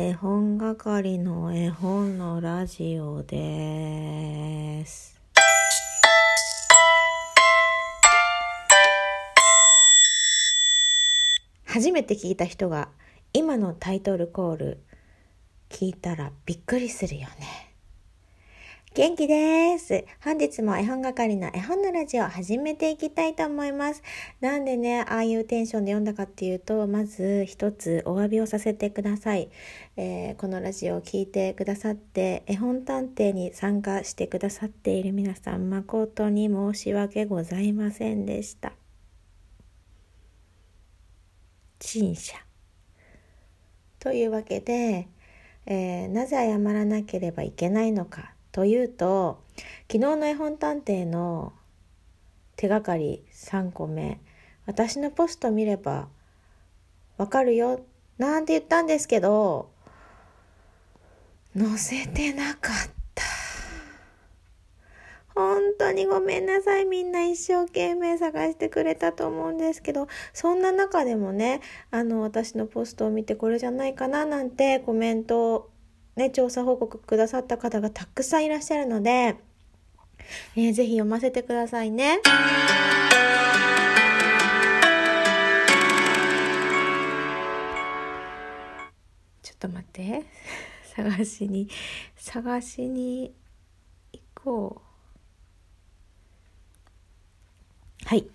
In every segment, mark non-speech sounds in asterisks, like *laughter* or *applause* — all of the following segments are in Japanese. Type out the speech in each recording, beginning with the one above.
絵本係の絵本のラジオです。初めて聞いた人が今のタイトルコール聞いたらびっくりするよね。元気です。本日も絵本係の絵本のラジオを始めていきたいと思います。なんでね、ああいうテンションで読んだかっていうと、まず一つお詫びをさせてください。えーこのラジオを聞いてくださって、絵本探偵に参加してくださっている皆さん、誠に申し訳ございませんでした。陳謝。というわけで、えーなぜ謝らなければいけないのかというと昨日の絵本探偵の手がかり3個目私のポスト見ればわかるよなんて言ったんですけど載せてなかった。本当にごめんなさい。みんな一生懸命探してくれたと思うんですけどそんな中でもねあの私のポストを見てこれじゃないかななんてコメントをね調査報告くださった方がたくさんいらっしゃるので、えーぜひ読ませてくださいね。ちょっと待って *laughs* 探しに探しに行こう。はい。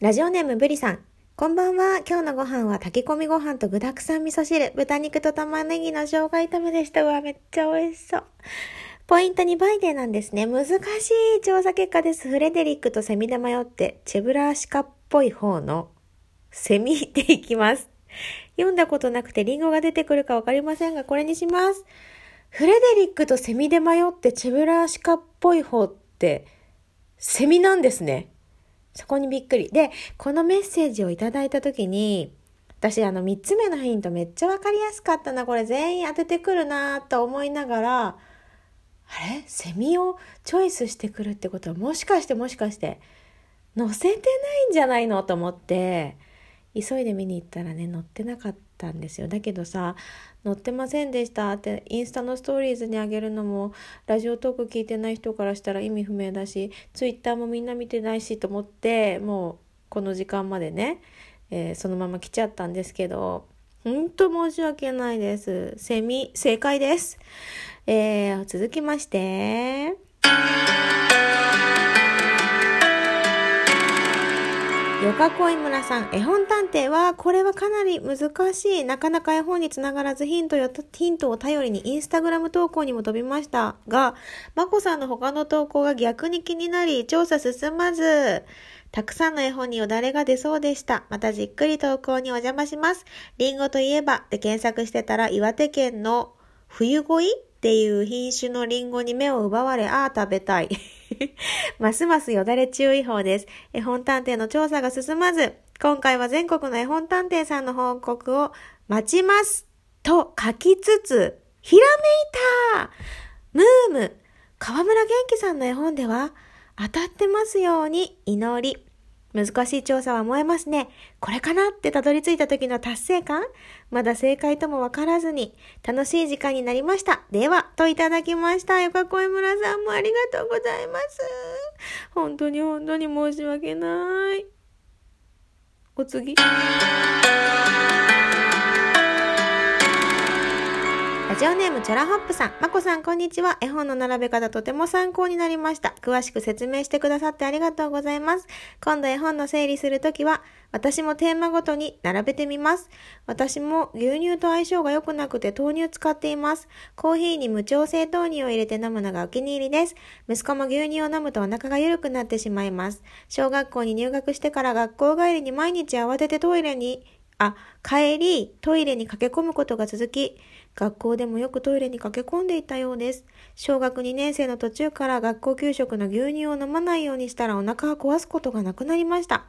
ラジオネームブリさん。こんばんは。今日のご飯は炊き込みご飯と具沢山味噌汁、豚肉と玉ねぎの生姜炒めでした。うわ、めっちゃ美味しそう。ポイント2倍でなんですね。難しい調査結果です。フレデリックとセミで迷って、チェブラーシカっぽい方のセミでいきます。読んだことなくてリンゴが出てくるかわかりませんが、これにします。フレデリックとセミで迷ってチェブラーシカっぽい方って、セミなんですね。そこにびっくり。で、このメッセージをいただいたときに、私あの3つ目のヒントめっちゃわかりやすかったな。これ全員当ててくるなと思いながら、あれ？セミをチョイスしてくるってこと？はもしかしてもしかして。載せてないんじゃないの？と思って。急いで見に行ったらね載ってなかったんですよ。だけどさ載ってませんでした。ってインスタのストーリーズにあげるのもラジオトーク聞いてない人からしたら意味不明だしツイッターもみんな見てないしと思ってもうこの時間までね、えーそのまま来ちゃったんですけど本当申し訳ないです。セミ正解です。えー、続きまして。よかこい村さん、絵本探偵は、これはかなり難しい。なかなか絵本につながらずヒントよ、ヒントを頼りにインスタグラム投稿にも飛びましたが、まこさんの他の投稿が逆に気になり、調査進まず、たくさんの絵本によだれが出そうでした。またじっくり投稿にお邪魔します。リンゴといえばで検索してたら岩手県の冬恋？っていう品種のリンゴに目を奪われ、ああ、食べたい。*laughs* ますますよだれ注意報です。絵本探偵の調査が進まず、今回は全国の絵本探偵さんの報告を待ちます。と書きつつ、ひらめいたムーム河村元気さんの絵本では、当たってますように祈り。難しい調査は燃えますね。これかなってたどり着いた時の達成感まだ正解ともわからずに、楽しい時間になりました。では、といただきました。よかこい村さんもありがとうございます。本当に本当に申し訳ない。お次。ラジオネームチョラホップさん。まこさん、こんにちは。絵本の並べ方とても参考になりました。詳しく説明してくださってありがとうございます。今度絵本の整理するときは、私もテーマごとに並べてみます。私も牛乳と相性が良くなくて豆乳使っています。コーヒーに無調整豆乳を入れて飲むのがお気に入りです。息子も牛乳を飲むとお腹が緩くなってしまいます。小学校に入学してから学校帰りに毎日慌ててトイレにあ、帰り、トイレに駆け込むことが続き、学校でもよくトイレに駆け込んでいたようです。小学2年生の途中から学校給食の牛乳を飲まないようにしたらお腹を壊すことがなくなりました。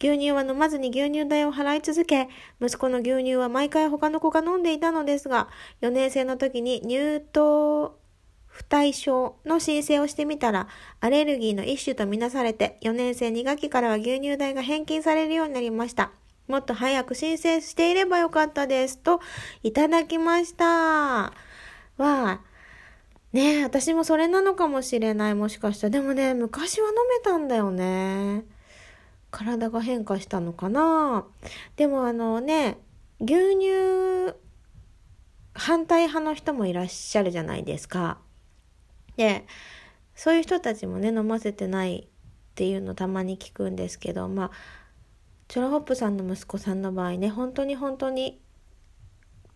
牛乳は飲まずに牛乳代を払い続け、息子の牛乳は毎回他の子が飲んでいたのですが、4年生の時に乳糖不対症の申請をしてみたら、アレルギーの一種とみなされて、4年生2学期からは牛乳代が返金されるようになりました。もっと早く申請していればよかったです。と、いただきました。わあ、ねえ、私もそれなのかもしれない、もしかしたら。でもね、昔は飲めたんだよね。体が変化したのかなでもあのね、牛乳反対派の人もいらっしゃるじゃないですか。で、そういう人たちもね、飲ませてないっていうのたまに聞くんですけど、まあ、チョロホップさんの息子さんの場合ね、本当に本当に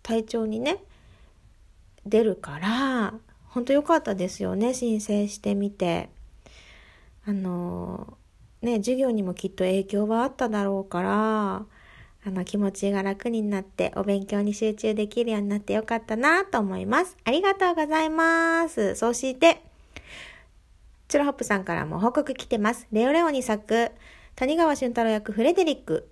体調にね、出るから、本当良かったですよね、申請してみて。あの、ね、授業にもきっと影響はあっただろうから、あの気持ちが楽になってお勉強に集中できるようになってよかったなと思います。ありがとうございます。そして、チュロホップさんからも報告来てます。レオレオに咲く谷川俊太郎役フレデリック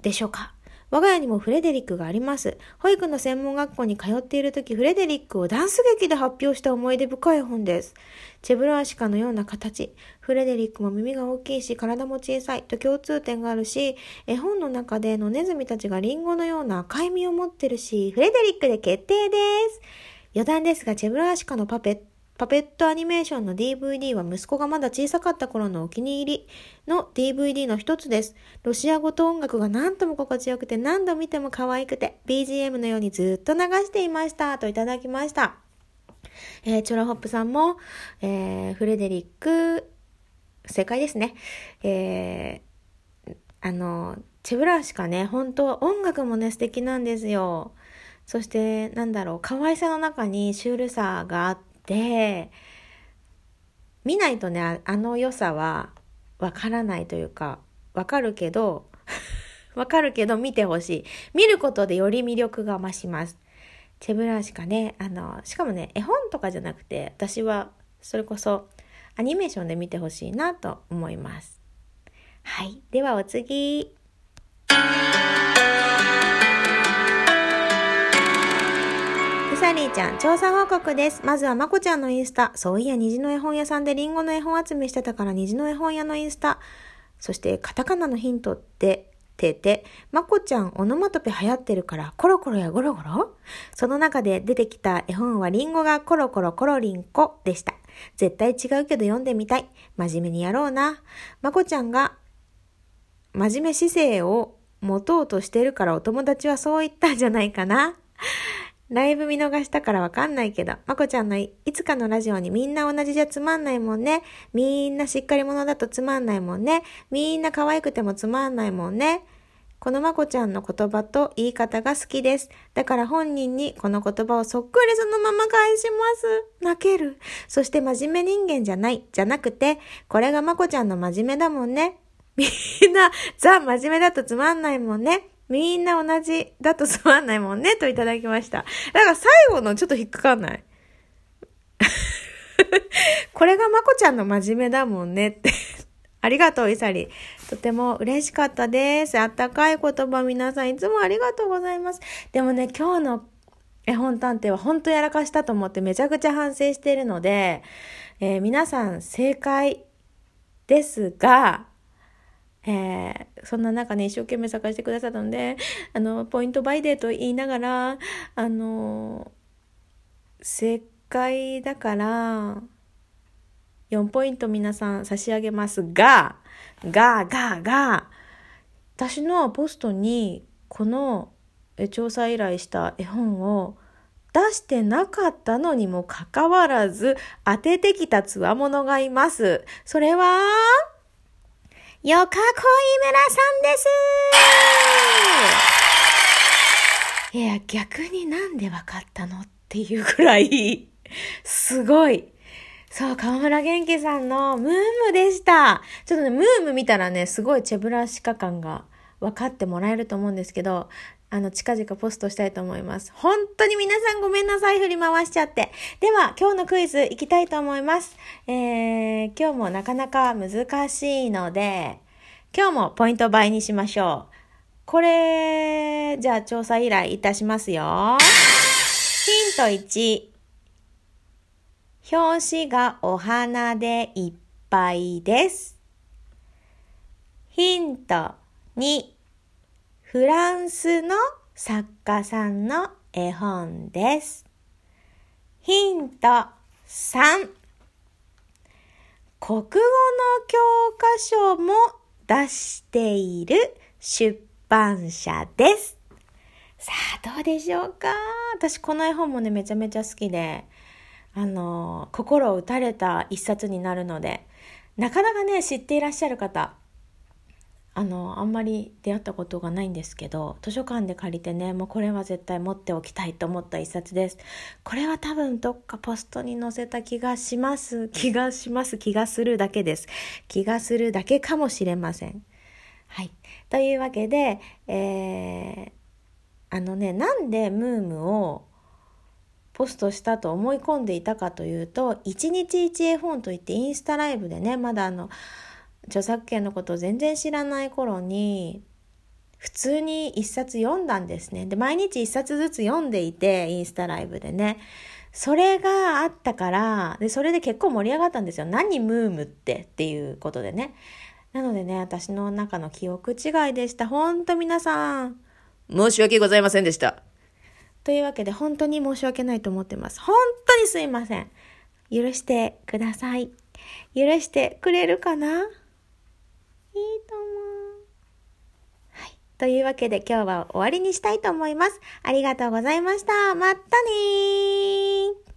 でしょうか？我が家にもフレデリックがあります。保育の専門学校に通っている時、フレデリックをダンス劇で発表した思い出深い本です。チェブラーシカのような形。フレデリックも耳が大きいし、体も小さいと共通点があるし、絵本の中でのネズミたちがリンゴのような赤い実を持ってるし、フレデリックで決定です。余談ですが、チェブラーシカのパペットパペットアニメーションの DVD は息子がまだ小さかった頃のお気に入りの DVD の一つです。ロシア語と音楽が何とも心地よくて何度見ても可愛くて BGM のようにずっと流していましたといただきました。えー、チョラホップさんも、えー、フレデリック、正解ですね。えー、あの、チェブラシカね、本当は音楽もね、素敵なんですよ。そして、なんだろう、可愛さの中にシュールさがあって、で、見ないとね、あの良さはわからないというか、わかるけど、*laughs* わかるけど見てほしい。見ることでより魅力が増します。チェブラシカね、あの、しかもね、絵本とかじゃなくて、私はそれこそアニメーションで見てほしいなと思います。はい。ではお次。サリーちゃん、調査報告です。まずはまこちゃんのインスタ。そういや、虹の絵本屋さんでリンゴの絵本集めしてたから虹の絵本屋のインスタ。そして、カタカナのヒントって、てて、まこちゃんオノマトペ流行ってるから、コロコロやゴロゴロ？その中で出てきた絵本はリンゴがコロコロコロリンコでした。絶対違うけど読んでみたい。真面目にやろうな。まこちゃんが真面目姿勢を持とうとしてるからお友達はそう言ったんじゃないかな。ライブ見逃したからわかんないけど、まこちゃんのいつかのラジオにみんな同じじゃつまんないもんね。みんなしっかり者だとつまんないもんね。みんな可愛くてもつまんないもんね。このまこちゃんの言葉と言い方が好きです。だから本人にこの言葉をそっくりそのまま返します。泣ける。そして真面目人間じゃない。じゃなくて、これがまこちゃんの真面目だもんね。みんな、ザ・真面目だとつまんないもんね。みんな同じだとつまんないもんね、といただきました。だから最後のちょっと引っかかんない。*laughs* これがまこちゃんの真面目だもんねってありがとう、イサリ。とても嬉しかったです。あったかい言葉皆さんいつもありがとうございます。でもね、今日の絵本探偵は本当やらかしたと思ってめちゃくちゃ反省しているので、えー、皆さん正解ですが、えー、そんな中ね、一生懸命探してくださったので、あの、ポイントバイデーと言いながら、あの、正解だから、4ポイント皆さん差し上げますが、が、が、が、私のポストにこの調査依頼した絵本を出してなかったのにもかかわらず当ててきたつわものがいます。それは、よかこいむらさんですいや、逆になんでわかったのっていうくらい、すごい。そう、河村元気さんのムームでした。ちょっとね、ムーム見たらね、すごいチェブラシカ感が分かってもらえると思うんですけど、あの、近々ポストしたいと思います。本当に皆さんごめんなさい、振り回しちゃって。では、今日のクイズ行きたいと思います。えー、今日もなかなか難しいので、今日もポイント倍にしましょう。これ、じゃあ調査依頼いたしますよ。ヒント1。表紙がお花でいっぱいです。ヒント2。フランスの作家さんの絵本です。ヒント3。国語の教科書も出している出版社です。さあ、どうでしょうか？私この絵本もね、めちゃめちゃ好きで、あの、心を打たれた一冊になるので、なかなかね、知っていらっしゃる方、あの、あんまり出会ったことがないんですけど、図書館で借りてね、もうこれは絶対持っておきたいと思った一冊です。これは多分どっかポストに載せた気がします。*laughs* 気がします。気がするだけです。気がするだけかもしれません。はい。というわけで、えー、あのね、なんでムームをポストしたと思い込んでいたかというと、一日一絵本といってインスタライブでね、まだあの、著作権のことを全然知らない頃に、普通に一冊読んだんですね。で、毎日一冊ずつ読んでいて、インスタライブでね。それがあったから、で、それで結構盛り上がったんですよ。何ムームってっていうことでね。なのでね、私の中の記憶違いでした。ほんと皆さん、申し訳ございませんでした。というわけで、本当に申し訳ないと思ってます。本当にすいません。許してください。許してくれるかな？とも。はい。というわけで今日は終わりにしたいと思います。ありがとうございました。またね